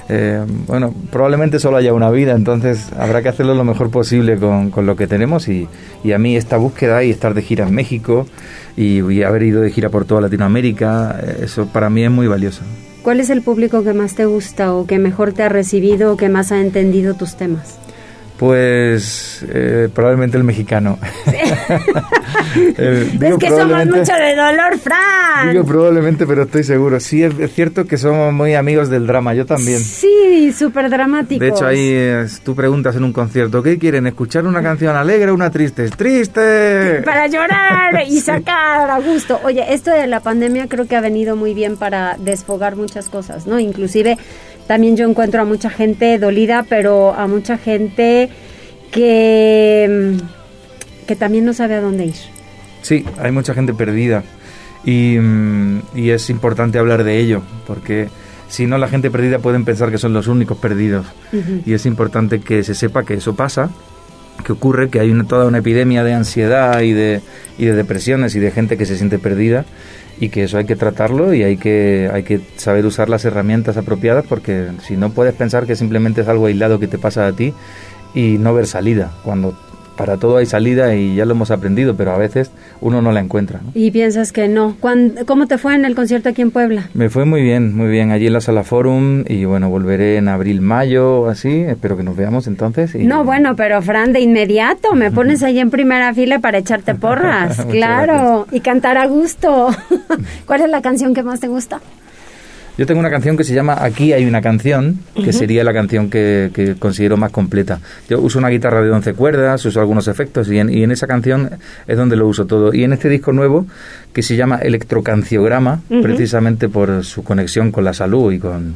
eh, bueno, probablemente solo haya una vida, entonces habrá que hacerlo lo mejor posible con, con lo que tenemos y, y, a mí esta búsqueda y estar de gira en México y, y haber ido de gira por toda Latinoamérica, eh, eso para mí es muy valioso. ¿Cuál es el público que más te gusta o que mejor te ha recibido o que más ha entendido tus temas? Pues eh, probablemente el mexicano. *laughs* *laughs* es que somos mucho de dolor, Fran. Digo probablemente, pero estoy seguro. Sí, es, cierto que somos muy amigos del drama, yo también. Sí, súper dramáticos. De hecho, ahí tú preguntas en un concierto, ¿qué quieren? ¿Escuchar una canción alegre o una triste? ¡Triste! Para llorar y *laughs* sacar a gusto. Oye, esto de la pandemia creo que ha venido muy bien para desfogar muchas cosas, ¿no? Inclusive también yo encuentro a mucha gente dolida, pero a mucha gente que, que también no sabe a dónde ir. Sí, hay mucha gente perdida y, mm, y es importante hablar de ello, porque si no la gente perdida pueden pensar que son los únicos perdidos. Y es importante que se sepa que eso pasa que ocurre, que hay una, toda una epidemia de ansiedad y de, y de depresiones y de gente que se siente perdida y que eso hay que tratarlo y hay que, hay que saber usar las herramientas apropiadas porque si no puedes pensar que simplemente es algo aislado que te pasa a ti y no ver salida, cuando para todo hay salida y ya lo hemos aprendido, pero a veces uno no la encuentra. Y piensas que no. ¿Cómo te fue en el concierto aquí en Puebla? Me fue muy bien, muy bien, allí en la sala Forum y bueno, volveré en abril, mayo, así, espero que nos veamos entonces. No, bueno, pero Fran, de inmediato, me *laughs* pones ahí en primera fila para echarte porras, *laughs* claro, y cantar a gusto. *laughs* ¿Cuál es la canción que más te gusta? Yo tengo una canción que se llama Aquí hay una canción, que sería la canción que, considero más completa. Yo uso una guitarra de 11 cuerdas, uso algunos efectos y en, esa canción es donde lo uso todo. Y en este disco nuevo, que se llama Electrocanciograma, precisamente por su conexión con la salud y con...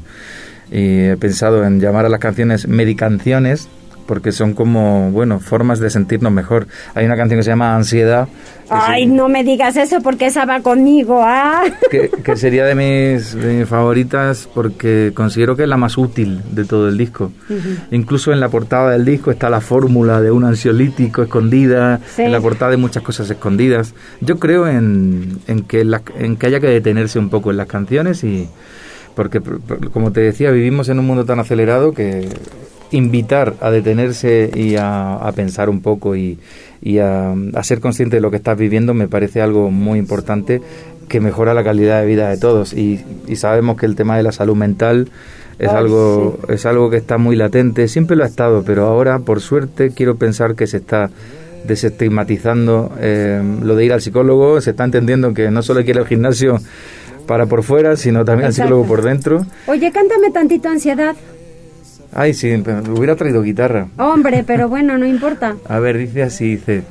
Y he pensado en llamar a las canciones medicanciones, porque son como, bueno, formas de sentirnos mejor. Hay una canción que se llama Ansiedad. Ay, no me digas eso porque esa va conmigo, ¿ah? *laughs* Que, sería de mis, favoritas porque considero que es la más útil de todo el disco. Incluso en la portada del disco está la fórmula de un ansiolítico escondida, en la portada hay muchas cosas escondidas. Yo creo en, en, que en que haya que detenerse un poco en las canciones y porque como te decía vivimos en un mundo tan acelerado que invitar a detenerse y a, pensar un poco y, a, ser consciente de lo que estás viviendo me parece algo muy importante que mejora la calidad de vida de todos. Y, sabemos que el tema de la salud mental es algo es algo que está muy latente siempre lo ha estado pero ahora por suerte quiero pensar que se está desestigmatizando eh, lo de ir al psicólogo se está entendiendo que no solo hay que ir al gimnasio para por fuera sino también al psicólogo por dentro. Oye cántame tantito ansiedad Ay, sí, hubiera traído guitarra. Hombre, pero bueno, no importa. A ver, dice así, dice...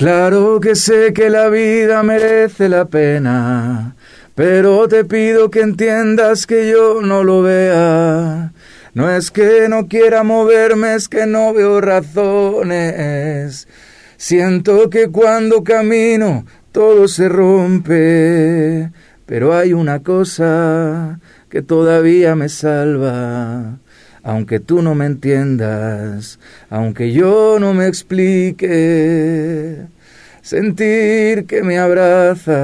Claro que sé que la vida merece la pena, pero te pido que entiendas que yo no lo vea. No es que no quiera moverme, es que no veo razones. Siento que cuando camino todo se rompe, pero hay una cosa que todavía me salva aunque tú no me entiendas, aunque yo no me explique, sentir que me abrazas.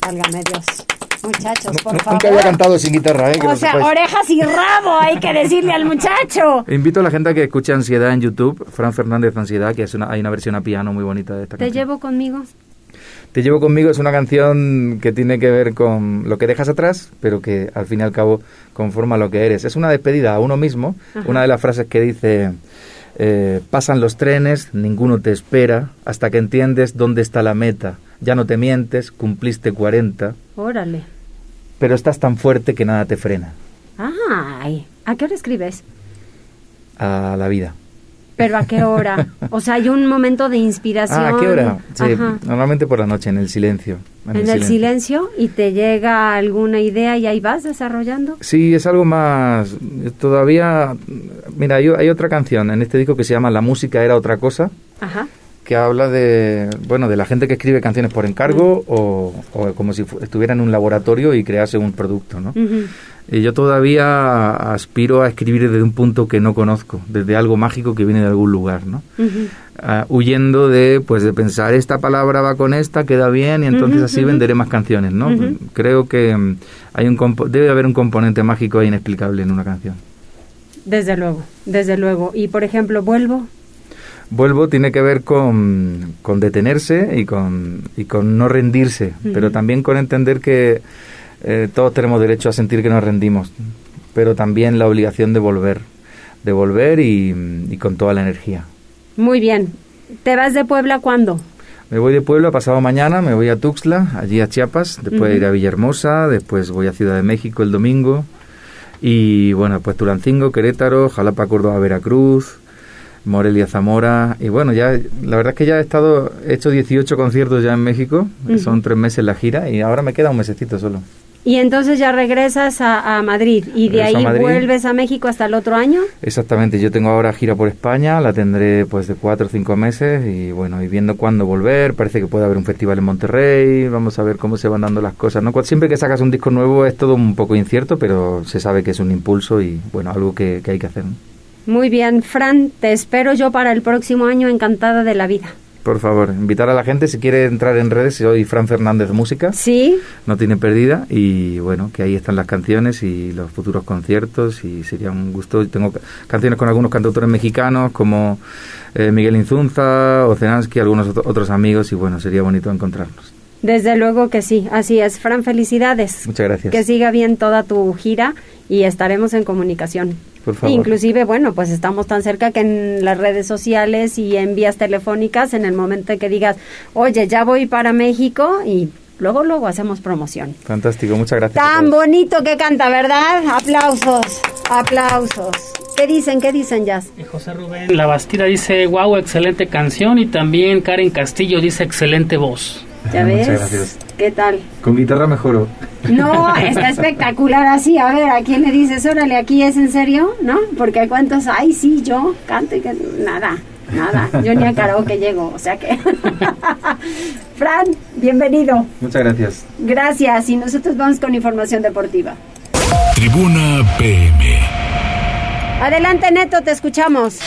Válgame Dios. Muchachos, por favor. Nunca había cantado sin guitarra, ¿eh? o sea, orejas y rabo, hay que decirle al muchacho. *laughs* Invito a la gente a que escuche Ansiedad en YouTube, Fran Fernández Ansiedad, que es una, hay una versión a piano muy bonita de esta canción. ¿Te llevo conmigo? Te llevo conmigo es una canción que tiene que ver con lo que dejas atrás, pero que al fin y al cabo conforma lo que eres. Es una despedida a uno mismo. Una de las frases que dice, eh, pasan los trenes, ninguno te espera, hasta que entiendes dónde está la meta. Ya no te mientes, cumpliste 40. Órale. Pero estás tan fuerte que nada te frena. Ay, ¿a qué hora escribes? A la vida. ¿Pero a qué hora? O sea, hay un momento de inspiración. Ah, ¿a qué hora? Sí, normalmente por la noche, en el silencio. En, el, silencio. y te llega alguna idea y ahí vas desarrollando. Sí, es algo más. Todavía. Mira, hay, hay otra canción en este disco que se llama La música era otra cosa. Ajá que habla de bueno de la gente que escribe canciones por encargo o, como si estuviera en un laboratorio y crease un producto no Y yo todavía aspiro a escribir desde un punto que no conozco, desde algo mágico que viene de algún lugar, ¿no? Ah, huyendo de, pues, de pensar, esta palabra va con esta, queda bien, y entonces así venderé más canciones, ¿no? Creo que mm, hay un debe haber un componente mágico e inexplicable en una canción. Desde luego, desde luego. Y, por ejemplo, ¿vuelvo? Vuelvo tiene que ver con, con detenerse y con, y con no rendirse, pero también con entender que eh, todos tenemos derecho a sentir que nos rendimos, pero también la obligación de volver, de volver y, con toda la energía. Muy bien. ¿Te vas de Puebla cuándo? Me voy de Puebla pasado mañana, me voy a Tuxtla, allí a Chiapas, después ir a Villahermosa, después voy a Ciudad de México el domingo y bueno, pues Tulancingo, Querétaro, Jalapa, Córdoba, Veracruz, Morelia, Zamora y bueno, ya la verdad es que ya he estado, he hecho 18 conciertos ya en México, son tres meses la gira y ahora me queda un mesecito solo. Y entonces ya regresas a, Madrid y de ahí vuelves a México hasta el otro año. Exactamente, yo tengo ahora gira por España, la tendré pues de cuatro o cinco meses y bueno, y viendo cuándo volver, parece que puede haber un festival en Monterrey, vamos a ver cómo se van dando las cosas. ¿no? Siempre que sacas un disco nuevo es todo un poco incierto, pero se sabe que es un impulso y bueno, algo que, hay que hacer. Muy bien, Fran, te espero yo para el próximo año encantada de la vida. Por favor, invitar a la gente si quiere entrar en redes, soy Fran Fernández Música. Sí. No tiene pérdida y bueno, que ahí están las canciones y los futuros conciertos y sería un gusto. Tengo canciones con algunos cantautores mexicanos como eh, Miguel Inzunza, Oceansky, algunos otros amigos y bueno, sería bonito encontrarnos. Desde luego que sí, así es. Fran, felicidades. Muchas gracias. Que siga bien toda tu gira y estaremos en comunicación. Inclusive, bueno, pues estamos tan cerca que en las redes sociales y en vías telefónicas, en el momento en que digas, oye, ya voy para México y luego, luego hacemos promoción. Fantástico, muchas gracias. Tan bonito que canta, ¿verdad? Aplausos, aplausos. ¿Qué dicen? ¿Qué dicen, Jazz? José Rubén La Bastida dice, wow, excelente canción. Y también Karen Castillo dice, excelente voz. ¿Ya ves? Muchas gracias. ¿Qué tal? Con guitarra mejoró. No, *laughs* está espectacular así. A ver, ¿a quién le dices, órale, aquí es en serio? ¿No? Porque hay cuántos, ay, sí, yo canto y que nada, nada. Yo ni a karaoke llego, o sea que. *laughs* Fran, bienvenido. Muchas gracias. Gracias, y nosotros vamos con información deportiva. Tribuna PM. Adelante, Neto, te escuchamos.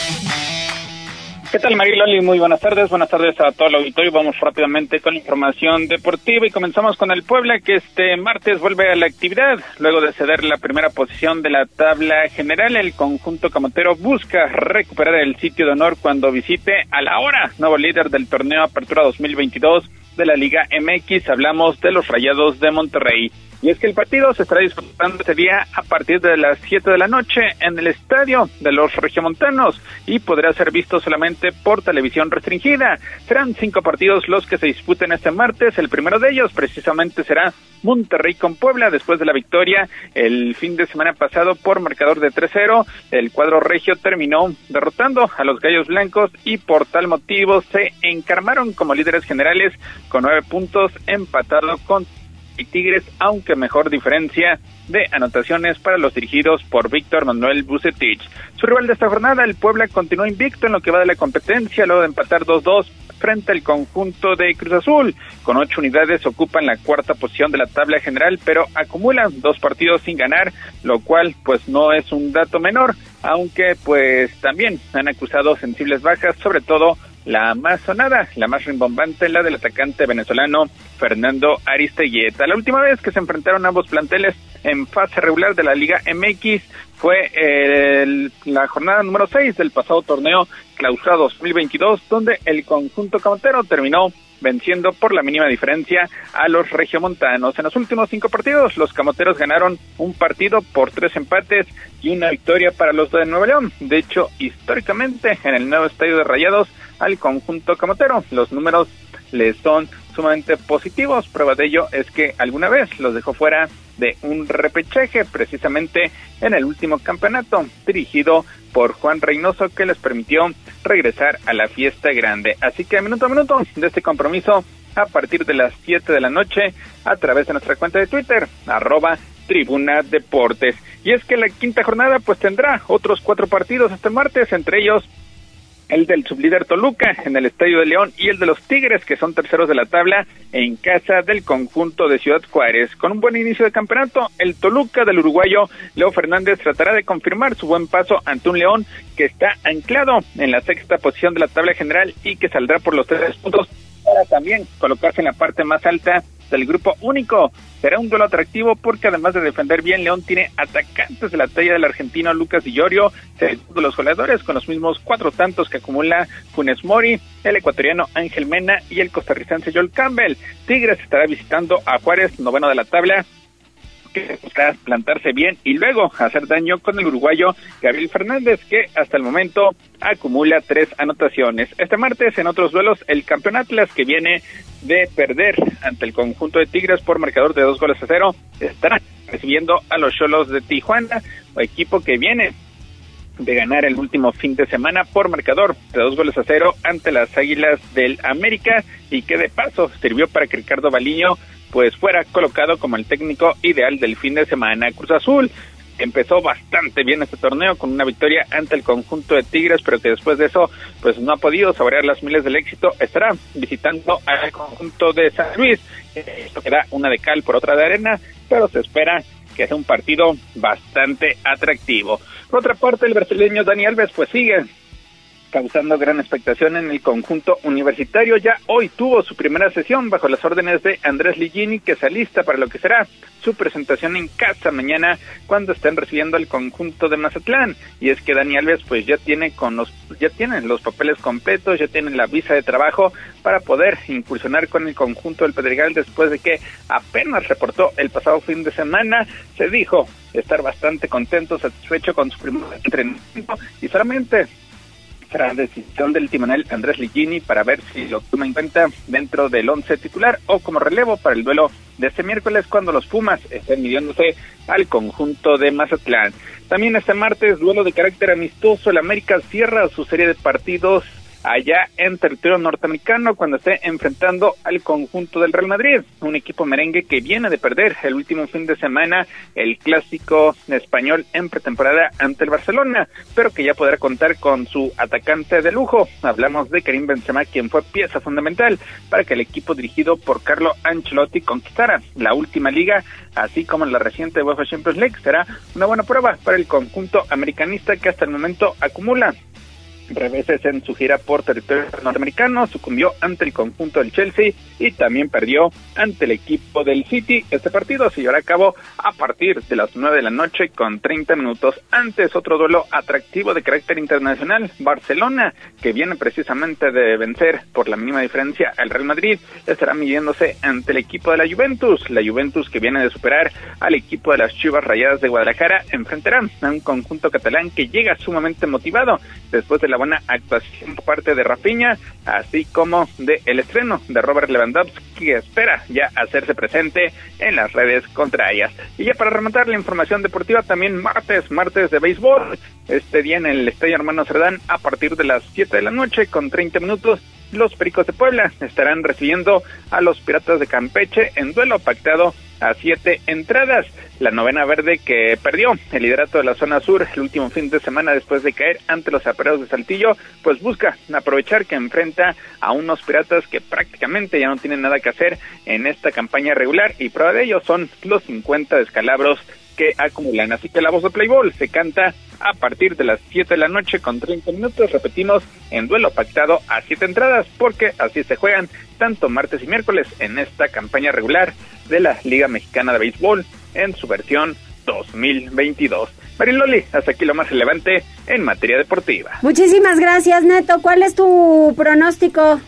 ¿Qué tal, Mariloli? Muy buenas tardes. Buenas tardes a todo el auditorio. Vamos rápidamente con la información deportiva y comenzamos con el Puebla, que este martes vuelve a la actividad. Luego de ceder la primera posición de la tabla general, el conjunto camotero busca recuperar el sitio de honor cuando visite a la hora nuevo líder del torneo Apertura 2022 de la Liga MX. Hablamos de los Rayados de Monterrey. Y es que el partido se estará disputando este día a partir de las 7 de la noche en el estadio de los regiomontanos y podrá ser visto solamente por televisión restringida. Serán cinco partidos los que se disputen este martes. El primero de ellos precisamente será Monterrey con Puebla después de la victoria el fin de semana pasado por marcador de 3-0. El cuadro regio terminó derrotando a los Gallos Blancos y por tal motivo se encarmaron como líderes generales con nueve puntos empatado con y Tigres, aunque mejor diferencia de anotaciones para los dirigidos por Víctor Manuel Bucetich. Su rival de esta jornada, el Puebla, continuó invicto en lo que va de la competencia, luego de empatar 2-2 frente al conjunto de Cruz Azul. Con ocho unidades ocupan la cuarta posición de la tabla general, pero acumulan dos partidos sin ganar, lo cual pues no es un dato menor, aunque pues también han acusado sensibles bajas, sobre todo la más sonada, la más rimbombante, la del atacante venezolano Fernando Aristeguieta. La última vez que se enfrentaron ambos planteles en fase regular de la Liga MX fue la jornada número 6 del pasado torneo clausura 2022, donde el conjunto camotero terminó venciendo por la mínima diferencia a los regiomontanos. En los últimos cinco partidos, los camoteros ganaron un partido por tres empates y una victoria para los de Nueva León. De hecho, históricamente, en el nuevo estadio de Rayados, al conjunto camotero, los números les son sumamente positivos. Prueba de ello es que alguna vez los dejó fuera de un repechaje, precisamente en el último campeonato, dirigido por Juan Reynoso, que les permitió regresar a la fiesta grande. Así que minuto a minuto de este compromiso, a partir de las 7 de la noche, a través de nuestra cuenta de Twitter, arroba Tribuna Deportes. Y es que la quinta jornada pues tendrá otros cuatro partidos este martes, entre ellos el del sublíder Toluca en el Estadio de León y el de los Tigres, que son terceros de la tabla, en casa del conjunto de Ciudad Juárez. Con un buen inicio de campeonato, el Toluca del uruguayo Leo Fernández tratará de confirmar su buen paso ante un León que está anclado en la sexta posición de la tabla general y que saldrá por los tres puntos para también colocarse en la parte más alta del grupo único. Será un duelo atractivo porque además de defender bien, León tiene atacantes de la talla del argentino Lucas Di Llorio, de los goleadores con los mismos cuatro tantos que acumula Funes Mori, el ecuatoriano Ángel Mena y el costarricense Joel Campbell. Tigres estará visitando a Juárez, noveno de la tabla, que plantarse bien y luego hacer daño con el uruguayo Gabriel Fernández, que hasta el momento acumula tres anotaciones. Este martes, en otros duelos, el campeón Atlas, que viene de perder ante el conjunto de Tigres por marcador de dos goles a cero, estará recibiendo a los Cholos de Tijuana, equipo que viene de ganar el último fin de semana por marcador de dos goles a cero ante las Águilas del América y que de paso sirvió para que Ricardo Baliño pues fuera colocado como el técnico ideal del fin de semana. Cruz Azul empezó bastante bien este torneo con una victoria ante el conjunto de Tigres, pero que después de eso pues no ha podido saborear las miles del éxito. Estará visitando al conjunto de San Luis. Esto queda una de cal por otra de arena, pero se espera que sea un partido bastante atractivo. Por otra parte, el brasileño Dani Alves pues sigue causando gran expectación en el conjunto universitario. Ya hoy tuvo su primera sesión bajo las órdenes de Andrés Ligini, que se alista para lo que será su presentación en casa mañana cuando estén recibiendo el conjunto de Mazatlán. Y es que Dani Alves pues ya tiene con los ya tienen los papeles completos, ya tienen la visa de trabajo para poder incursionar con el conjunto del Pedregal después de que apenas reportó el pasado fin de semana. Se dijo estar bastante contento, satisfecho con su primer entrenamiento y solamente será decisión del timonel Andrés Ligini para ver si lo toma en cuenta dentro del once titular o como relevo para el duelo de este miércoles cuando los Pumas estén midiéndose al conjunto de Mazatlán. También este martes, duelo de carácter amistoso, el América cierra su serie de partidos allá en territorio norteamericano cuando esté enfrentando al conjunto del Real Madrid, un equipo merengue que viene de perder el último fin de semana el clásico español en pretemporada ante el Barcelona, pero que ya podrá contar con su atacante de lujo. Hablamos de Karim Benzema, quien fue pieza fundamental para que el equipo dirigido por Carlo Ancelotti conquistara la última liga, así como la reciente UEFA Champions League. Será una buena prueba para el conjunto americanista que hasta el momento acumula reveses en su gira por territorio norteamericano, sucumbió ante el conjunto del Chelsea y también perdió ante el equipo del City. Este partido se llevará a cabo a partir de las 9 de la noche con 30 minutos antes otro duelo atractivo de carácter internacional, Barcelona, que viene precisamente de vencer por la mínima diferencia al Real Madrid, estará midiéndose ante el equipo de la Juventus, la Juventus que viene de superar al equipo de las Chivas Rayadas de Guadalajara, enfrentará a un conjunto catalán que llega sumamente motivado después de la buena actuación por parte de Rafinha, así como de el estreno de Robert Lewandowski, que espera ya hacerse presente en las redes contrarias. Y ya para rematar la información deportiva, también martes, martes de béisbol, este día en el Estadio Hermano Cerdán, a partir de las 7 de la noche, con 30 minutos, los Pericos de Puebla estarán recibiendo a los Piratas de Campeche en duelo pactado a siete entradas. La novena verde que perdió el liderato de la zona sur el último fin de semana después de caer ante los aparatos de Saltillo, pues busca aprovechar que enfrenta a unos piratas que prácticamente ya no tienen nada que hacer en esta campaña regular y prueba de ello son los 50 descalabros que acumulan. Así que la voz de Playboy se canta a partir de las 7 de la noche con 30 minutos. Repetimos, en duelo pactado a 7 entradas, porque así se juegan tanto martes y miércoles en esta campaña regular de la Liga Mexicana de Béisbol en su versión 2022. Mariloli, hasta aquí lo más relevante en materia deportiva. Muchísimas gracias, Neto. ¿Cuál es tu pronóstico?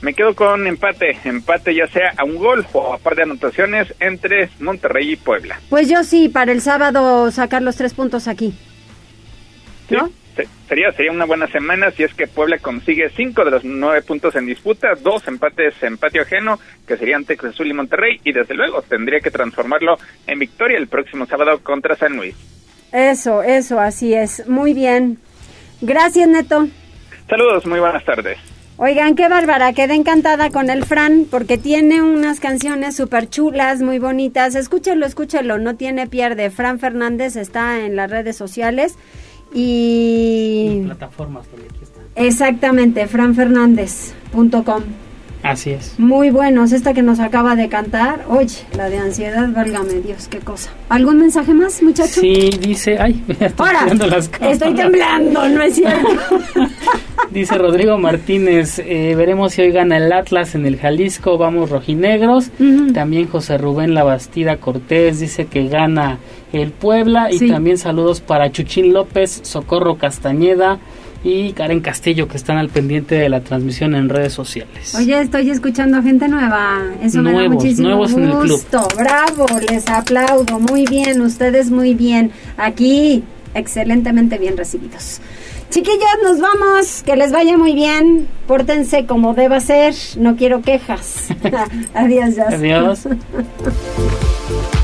Me quedo con empate, empate ya sea a un gol o a par de anotaciones entre Monterrey y Puebla. Pues yo sí, para el sábado sacar los tres puntos aquí. ¿No? sería, sería una buena semana si es que Puebla consigue cinco de los nueve puntos en disputa, dos empates en patio ajeno, que serían Cruz Azul y Monterrey, y desde luego tendría que transformarlo en victoria el próximo sábado contra San Luis. Eso, eso, así es. Muy bien. Gracias, Neto. Saludos, muy buenas tardes. Oigan, qué bárbara, quedé encantada con el Fran porque tiene unas canciones súper chulas, muy bonitas. Escúchelo, escúchelo, no tiene pierde. Fran Fernández está en las redes sociales y... plataformas donde aquí está. Exactamente, franfernández.com. Así es. Muy buenos. Esta que nos acaba de cantar. Oye, la de ansiedad, válgame Dios, qué cosa. ¿Algún mensaje más, muchacho? Sí, dice. Ay, *laughs* estoy Estoy temblando, no es cierto. *laughs* dice Rodrigo Martínez. Eh, veremos si hoy gana el Atlas en el Jalisco. Vamos rojinegros. También José Rubén Labastida Cortés dice que gana el Puebla. Y también saludos para Chuchín López, Socorro Castañeda y Karen Castillo que están al pendiente de la transmisión en redes sociales. Oye, estoy escuchando a gente nueva. Eso me da muchísimo nuevos gusto. En el club. Bravo, les aplaudo. Muy bien, ustedes muy bien. Aquí, excelentemente bien recibidos. Chiquillos, nos vamos. Que les vaya muy bien. Pórtense como deba ser. No quiero quejas. *laughs* Adiós, ya. Adiós. *laughs*